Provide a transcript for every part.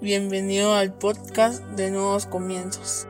Bienvenido al podcast de Nuevos Comienzos.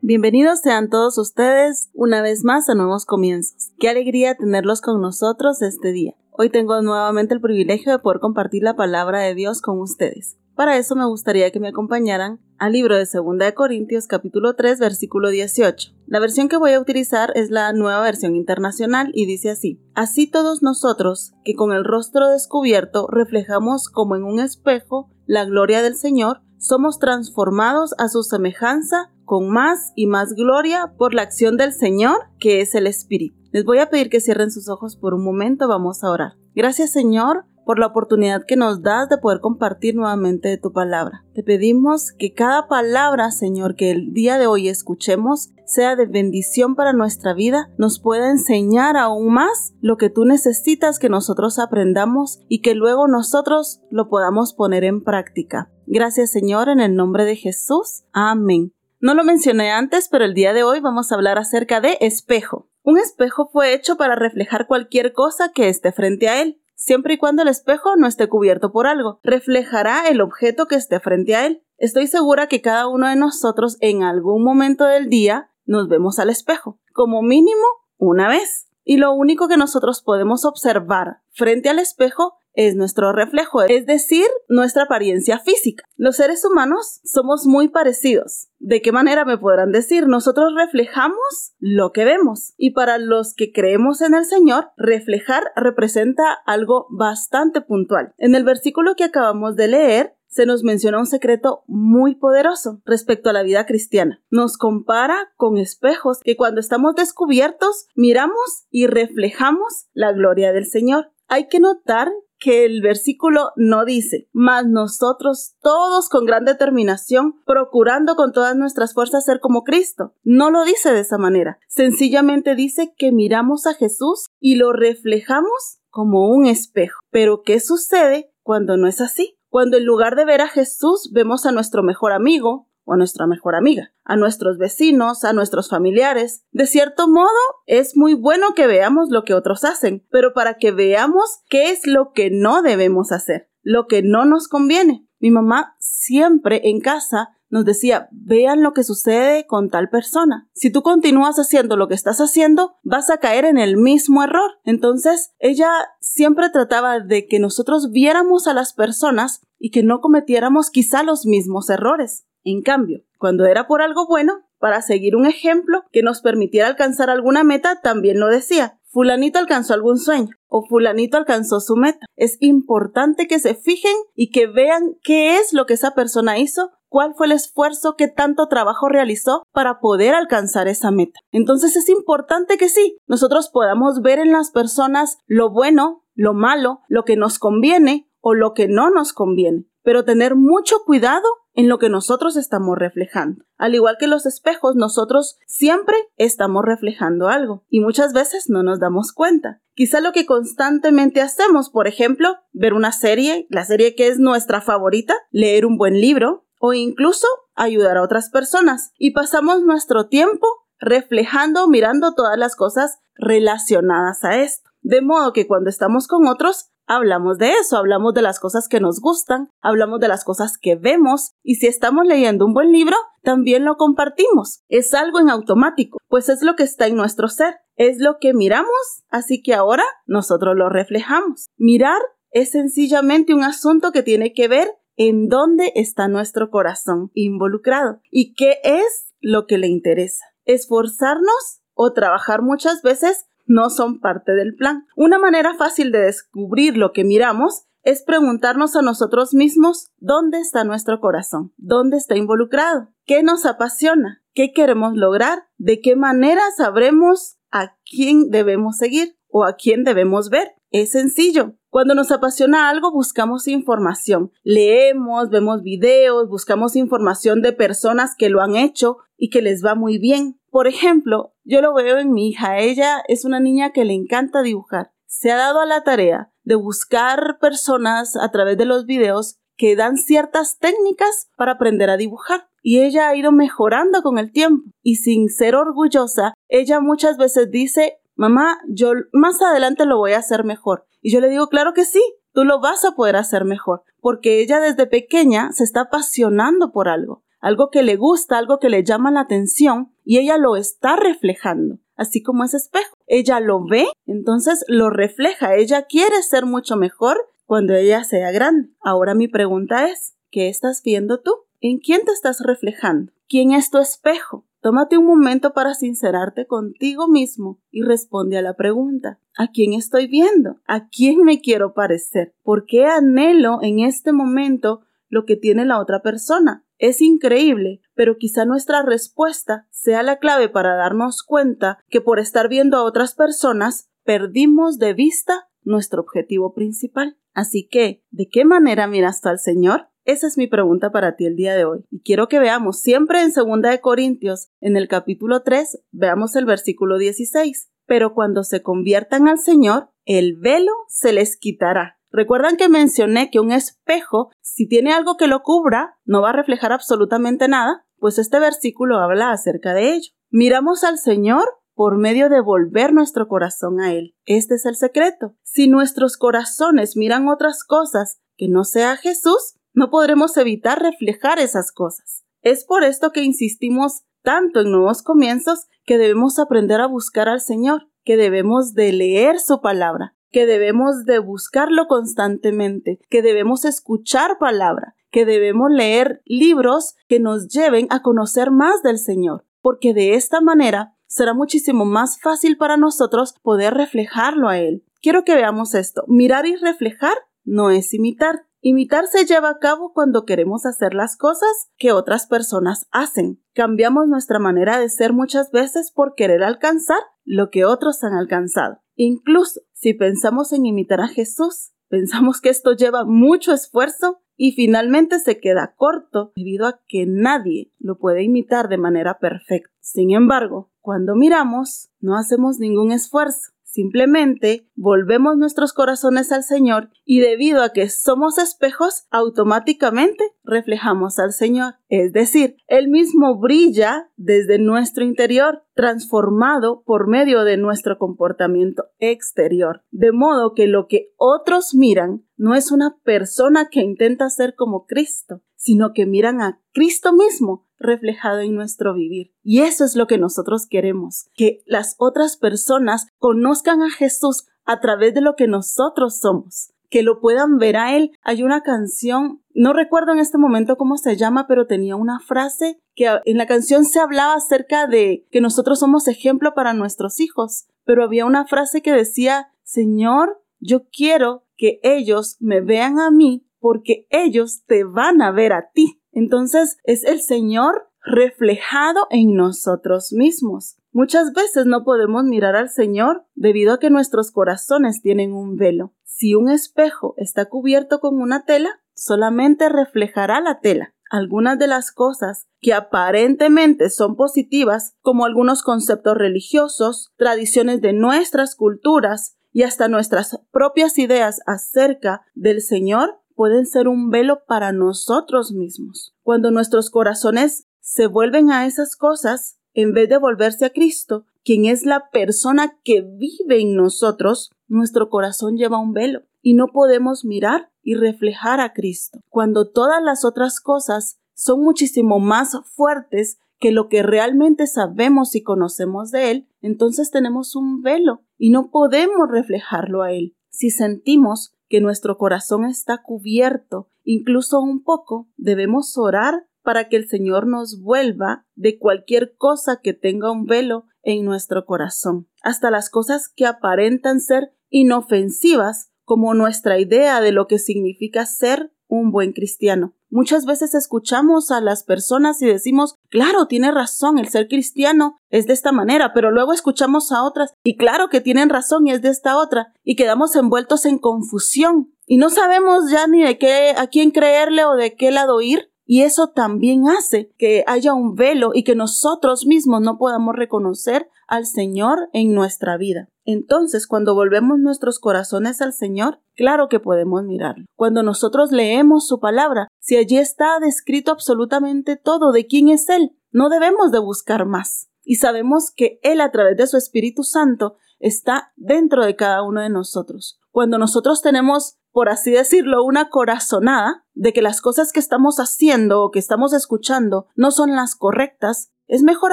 Bienvenidos sean todos ustedes una vez más a Nuevos Comienzos. Qué alegría tenerlos con nosotros este día. Hoy tengo nuevamente el privilegio de poder compartir la palabra de Dios con ustedes. Para eso me gustaría que me acompañaran al libro de 2 de Corintios capítulo 3 versículo 18. La versión que voy a utilizar es la nueva versión internacional y dice así: Así todos nosotros, que con el rostro descubierto reflejamos como en un espejo la gloria del Señor, somos transformados a su semejanza con más y más gloria por la acción del Señor, que es el Espíritu. Les voy a pedir que cierren sus ojos por un momento, vamos a orar. Gracias Señor por la oportunidad que nos das de poder compartir nuevamente de tu palabra. Te pedimos que cada palabra, Señor, que el día de hoy escuchemos, sea de bendición para nuestra vida, nos pueda enseñar aún más lo que tú necesitas que nosotros aprendamos y que luego nosotros lo podamos poner en práctica. Gracias Señor, en el nombre de Jesús. Amén. No lo mencioné antes, pero el día de hoy vamos a hablar acerca de espejo. Un espejo fue hecho para reflejar cualquier cosa que esté frente a él siempre y cuando el espejo no esté cubierto por algo. Reflejará el objeto que esté frente a él. Estoy segura que cada uno de nosotros en algún momento del día nos vemos al espejo, como mínimo una vez. Y lo único que nosotros podemos observar frente al espejo es nuestro reflejo, es decir, nuestra apariencia física. Los seres humanos somos muy parecidos. ¿De qué manera me podrán decir? Nosotros reflejamos lo que vemos. Y para los que creemos en el Señor, reflejar representa algo bastante puntual. En el versículo que acabamos de leer, se nos menciona un secreto muy poderoso respecto a la vida cristiana. Nos compara con espejos que cuando estamos descubiertos miramos y reflejamos la gloria del Señor. Hay que notar que el versículo no dice, mas nosotros todos con gran determinación, procurando con todas nuestras fuerzas ser como Cristo. No lo dice de esa manera. Sencillamente dice que miramos a Jesús y lo reflejamos como un espejo. Pero ¿qué sucede cuando no es así? Cuando en lugar de ver a Jesús vemos a nuestro mejor amigo, a nuestra mejor amiga, a nuestros vecinos, a nuestros familiares. De cierto modo, es muy bueno que veamos lo que otros hacen, pero para que veamos qué es lo que no debemos hacer, lo que no nos conviene. Mi mamá siempre en casa nos decía, vean lo que sucede con tal persona. Si tú continúas haciendo lo que estás haciendo, vas a caer en el mismo error. Entonces, ella siempre trataba de que nosotros viéramos a las personas y que no cometiéramos quizá los mismos errores. En cambio, cuando era por algo bueno, para seguir un ejemplo que nos permitiera alcanzar alguna meta, también lo decía. Fulanito alcanzó algún sueño o fulanito alcanzó su meta. Es importante que se fijen y que vean qué es lo que esa persona hizo, cuál fue el esfuerzo, qué tanto trabajo realizó para poder alcanzar esa meta. Entonces es importante que sí, nosotros podamos ver en las personas lo bueno, lo malo, lo que nos conviene o lo que no nos conviene, pero tener mucho cuidado en lo que nosotros estamos reflejando. Al igual que los espejos, nosotros siempre estamos reflejando algo y muchas veces no nos damos cuenta. Quizá lo que constantemente hacemos, por ejemplo, ver una serie, la serie que es nuestra favorita, leer un buen libro o incluso ayudar a otras personas y pasamos nuestro tiempo reflejando, mirando todas las cosas relacionadas a esto. De modo que cuando estamos con otros, hablamos de eso, hablamos de las cosas que nos gustan, hablamos de las cosas que vemos y si estamos leyendo un buen libro, también lo compartimos. Es algo en automático, pues es lo que está en nuestro ser, es lo que miramos, así que ahora nosotros lo reflejamos. Mirar es sencillamente un asunto que tiene que ver en dónde está nuestro corazón involucrado y qué es lo que le interesa. Esforzarnos o trabajar muchas veces no son parte del plan. Una manera fácil de descubrir lo que miramos es preguntarnos a nosotros mismos dónde está nuestro corazón, dónde está involucrado, qué nos apasiona, qué queremos lograr, de qué manera sabremos a quién debemos seguir o a quién debemos ver. Es sencillo. Cuando nos apasiona algo buscamos información. Leemos, vemos videos, buscamos información de personas que lo han hecho y que les va muy bien. Por ejemplo, yo lo veo en mi hija. Ella es una niña que le encanta dibujar. Se ha dado a la tarea de buscar personas a través de los videos que dan ciertas técnicas para aprender a dibujar. Y ella ha ido mejorando con el tiempo. Y sin ser orgullosa, ella muchas veces dice, mamá, yo más adelante lo voy a hacer mejor. Y yo le digo, claro que sí, tú lo vas a poder hacer mejor, porque ella desde pequeña se está apasionando por algo, algo que le gusta, algo que le llama la atención, y ella lo está reflejando, así como ese espejo. Ella lo ve, entonces lo refleja, ella quiere ser mucho mejor cuando ella sea grande. Ahora mi pregunta es, ¿qué estás viendo tú? ¿En quién te estás reflejando? ¿Quién es tu espejo? Tómate un momento para sincerarte contigo mismo y responde a la pregunta. ¿A quién estoy viendo? ¿A quién me quiero parecer? ¿Por qué anhelo en este momento lo que tiene la otra persona? Es increíble, pero quizá nuestra respuesta sea la clave para darnos cuenta que por estar viendo a otras personas perdimos de vista nuestro objetivo principal. Así que, ¿de qué manera miras tú al Señor? Esa es mi pregunta para ti el día de hoy. Y quiero que veamos siempre en 2 de Corintios, en el capítulo 3, veamos el versículo 16. Pero cuando se conviertan al Señor, el velo se les quitará. Recuerdan que mencioné que un espejo, si tiene algo que lo cubra, no va a reflejar absolutamente nada, pues este versículo habla acerca de ello. Miramos al Señor por medio de volver nuestro corazón a Él. Este es el secreto. Si nuestros corazones miran otras cosas que no sea Jesús, no podremos evitar reflejar esas cosas. Es por esto que insistimos tanto en nuevos comienzos que debemos aprender a buscar al Señor, que debemos de leer su palabra, que debemos de buscarlo constantemente, que debemos escuchar palabra, que debemos leer libros que nos lleven a conocer más del Señor, porque de esta manera será muchísimo más fácil para nosotros poder reflejarlo a Él. Quiero que veamos esto. Mirar y reflejar no es imitar. Imitar se lleva a cabo cuando queremos hacer las cosas que otras personas hacen. Cambiamos nuestra manera de ser muchas veces por querer alcanzar lo que otros han alcanzado. Incluso si pensamos en imitar a Jesús, pensamos que esto lleva mucho esfuerzo y finalmente se queda corto debido a que nadie lo puede imitar de manera perfecta. Sin embargo, cuando miramos, no hacemos ningún esfuerzo Simplemente volvemos nuestros corazones al Señor y debido a que somos espejos, automáticamente reflejamos al Señor. Es decir, Él mismo brilla desde nuestro interior, transformado por medio de nuestro comportamiento exterior. De modo que lo que otros miran no es una persona que intenta ser como Cristo, sino que miran a Cristo mismo reflejado en nuestro vivir. Y eso es lo que nosotros queremos, que las otras personas conozcan a Jesús a través de lo que nosotros somos, que lo puedan ver a Él. Hay una canción, no recuerdo en este momento cómo se llama, pero tenía una frase que en la canción se hablaba acerca de que nosotros somos ejemplo para nuestros hijos, pero había una frase que decía, Señor, yo quiero que ellos me vean a mí porque ellos te van a ver a ti. Entonces es el Señor reflejado en nosotros mismos. Muchas veces no podemos mirar al Señor debido a que nuestros corazones tienen un velo. Si un espejo está cubierto con una tela, solamente reflejará la tela. Algunas de las cosas que aparentemente son positivas, como algunos conceptos religiosos, tradiciones de nuestras culturas y hasta nuestras propias ideas acerca del Señor, pueden ser un velo para nosotros mismos. Cuando nuestros corazones se vuelven a esas cosas, en vez de volverse a Cristo, quien es la persona que vive en nosotros, nuestro corazón lleva un velo y no podemos mirar y reflejar a Cristo. Cuando todas las otras cosas son muchísimo más fuertes que lo que realmente sabemos y conocemos de Él, entonces tenemos un velo y no podemos reflejarlo a Él. Si sentimos que nuestro corazón está cubierto, incluso un poco, debemos orar para que el Señor nos vuelva de cualquier cosa que tenga un velo en nuestro corazón, hasta las cosas que aparentan ser inofensivas, como nuestra idea de lo que significa ser un buen cristiano. Muchas veces escuchamos a las personas y decimos, claro, tiene razón, el ser cristiano es de esta manera, pero luego escuchamos a otras y claro que tienen razón y es de esta otra, y quedamos envueltos en confusión y no sabemos ya ni de qué, a quién creerle o de qué lado ir. Y eso también hace que haya un velo y que nosotros mismos no podamos reconocer al Señor en nuestra vida. Entonces, cuando volvemos nuestros corazones al Señor, claro que podemos mirarlo. Cuando nosotros leemos su palabra, si allí está descrito absolutamente todo de quién es Él, no debemos de buscar más. Y sabemos que Él a través de su Espíritu Santo está dentro de cada uno de nosotros. cuando nosotros tenemos, por así decirlo, una corazonada de que las cosas que estamos haciendo o que estamos escuchando no son las correctas, es mejor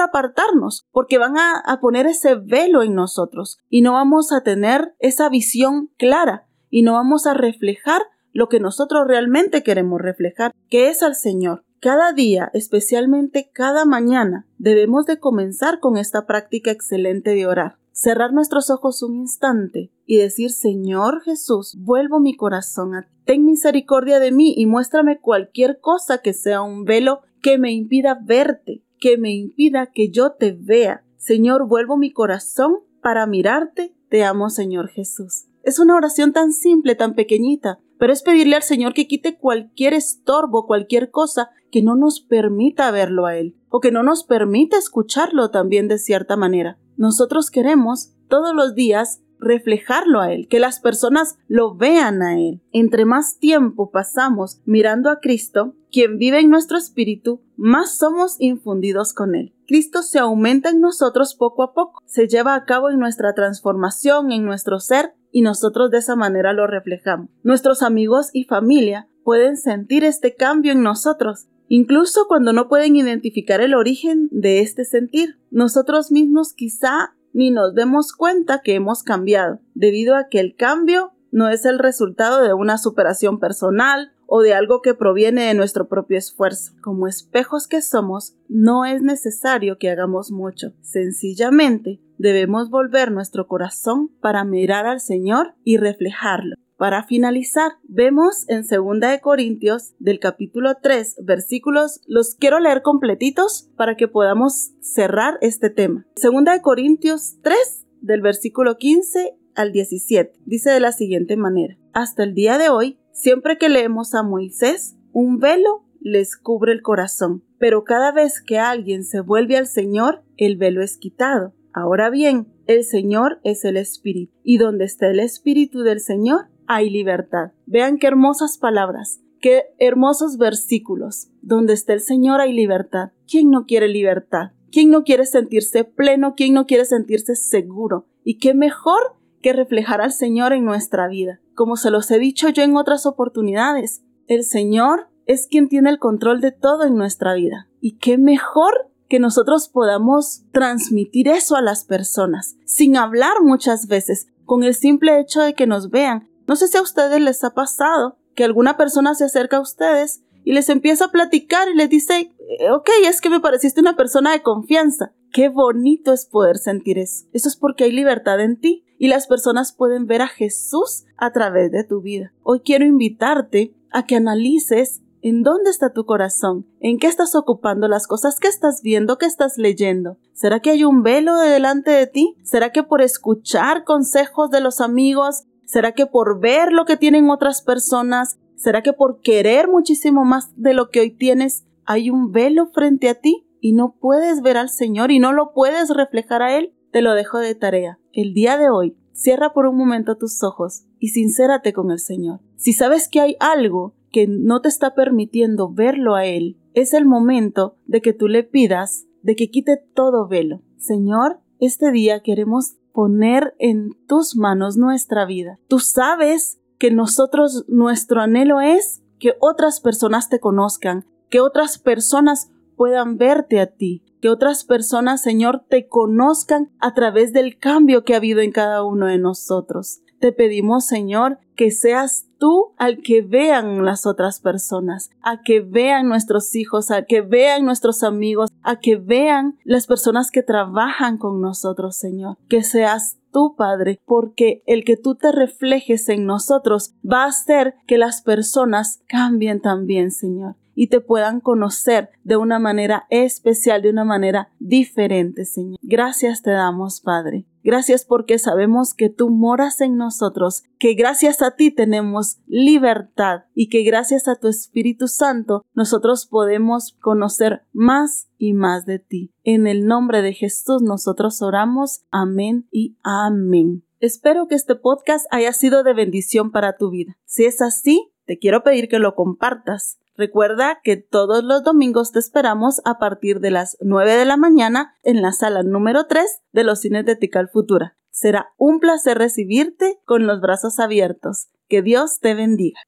apartarnos porque van a, poner ese velo en nosotros y no vamos a tener esa visión clara y no vamos a reflejar lo que nosotros realmente queremos reflejar, que es al Señor. Cada día, especialmente cada mañana, debemos de comenzar con esta práctica excelente de orar. Cerrar nuestros ojos un instante y decir, Señor Jesús, vuelvo mi corazón a ti. Ten misericordia de mí y muéstrame cualquier cosa que sea un velo que me impida verte, que me impida que yo te vea. Señor, vuelvo mi corazón para mirarte. Te amo, Señor Jesús. Es una oración tan simple, tan pequeñita, pero es pedirle al Señor que quite cualquier estorbo, cualquier cosa que no nos permita verlo a Él, o que no nos permita escucharlo también de cierta manera. Nosotros queremos todos los días reflejarlo a Él, que las personas lo vean a Él. Entre más tiempo pasamos mirando a Cristo, quien vive en nuestro espíritu, más somos infundidos con Él. Cristo se aumenta en nosotros poco a poco, se lleva a cabo en nuestra transformación, en nuestro ser, y nosotros de esa manera lo reflejamos. Nuestros amigos y familia pueden sentir este cambio en nosotros, incluso cuando no pueden identificar el origen de este sentir. Nosotros mismos quizá ni nos demos cuenta que hemos cambiado, debido a que el cambio no es el resultado de una superación personal o de algo que proviene de nuestro propio esfuerzo. Como espejos que somos, no es necesario que hagamos mucho. Sencillamente, debemos volver nuestro corazón para mirar al Señor y reflejarlo. Para finalizar, vemos en 2 de Corintios del capítulo 3 versículos, los quiero leer completitos para que podamos cerrar este tema. 2 de Corintios 3 del versículo 15 al 17 dice de la siguiente manera: Hasta el día de hoy Siempre que leemos a Moisés, un velo les cubre el corazón, pero cada vez que alguien se vuelve al Señor, el velo es quitado. Ahora bien, el Señor es el Espíritu, y donde está el Espíritu del Señor, hay libertad. Vean qué hermosas palabras, qué hermosos versículos. Donde está el Señor hay libertad. ¿Quién no quiere libertad? ¿Quién no quiere sentirse pleno? ¿Quién no quiere sentirse seguro? Y qué mejor que reflejar al Señor en nuestra vida. Como se los he dicho yo en otras oportunidades, el Señor es quien tiene el control de todo en nuestra vida. Y qué mejor que nosotros podamos transmitir eso a las personas, sin hablar muchas veces, con el simple hecho de que nos vean. No sé si a ustedes les ha pasado que alguna persona se acerca a ustedes y les empieza a platicar y les dice, eh, ok, es que me pareciste una persona de confianza. Qué bonito es poder sentir eso. Eso es porque hay libertad en ti y las personas pueden ver a Jesús a través de tu vida. Hoy quiero invitarte a que analices en dónde está tu corazón, en qué estás ocupando las cosas que estás viendo, que estás leyendo. ¿Será que hay un velo delante de ti? ¿Será que por escuchar consejos de los amigos? ¿Será que por ver lo que tienen otras personas? ¿Será que por querer muchísimo más de lo que hoy tienes hay un velo frente a ti y no puedes ver al Señor y no lo puedes reflejar a Él? Te lo dejo de tarea. El día de hoy, cierra por un momento tus ojos y sincérate con el Señor. Si sabes que hay algo que no te está permitiendo verlo a Él, es el momento de que tú le pidas de que quite todo velo. Señor, este día queremos poner en tus manos nuestra vida. Tú sabes que nosotros, nuestro anhelo es que otras personas te conozcan, que otras personas puedan verte a ti, que otras personas, Señor, te conozcan a través del cambio que ha habido en cada uno de nosotros. Te pedimos, Señor, que seas tú al que vean las otras personas, a que vean nuestros hijos, a que vean nuestros amigos, a que vean las personas que trabajan con nosotros, Señor. Que seas tú, Padre, porque el que tú te reflejes en nosotros va a hacer que las personas cambien también, Señor y te puedan conocer de una manera especial, de una manera diferente, Señor. Gracias te damos, Padre. Gracias porque sabemos que tú moras en nosotros, que gracias a ti tenemos libertad y que gracias a tu Espíritu Santo nosotros podemos conocer más y más de ti. En el nombre de Jesús nosotros oramos. Amén y amén. Espero que este podcast haya sido de bendición para tu vida. Si es así, te quiero pedir que lo compartas Recuerda que todos los domingos te esperamos a partir de las 9 de la mañana en la sala número 3 de los cines de Tical Futura. Será un placer recibirte con los brazos abiertos. Que Dios te bendiga.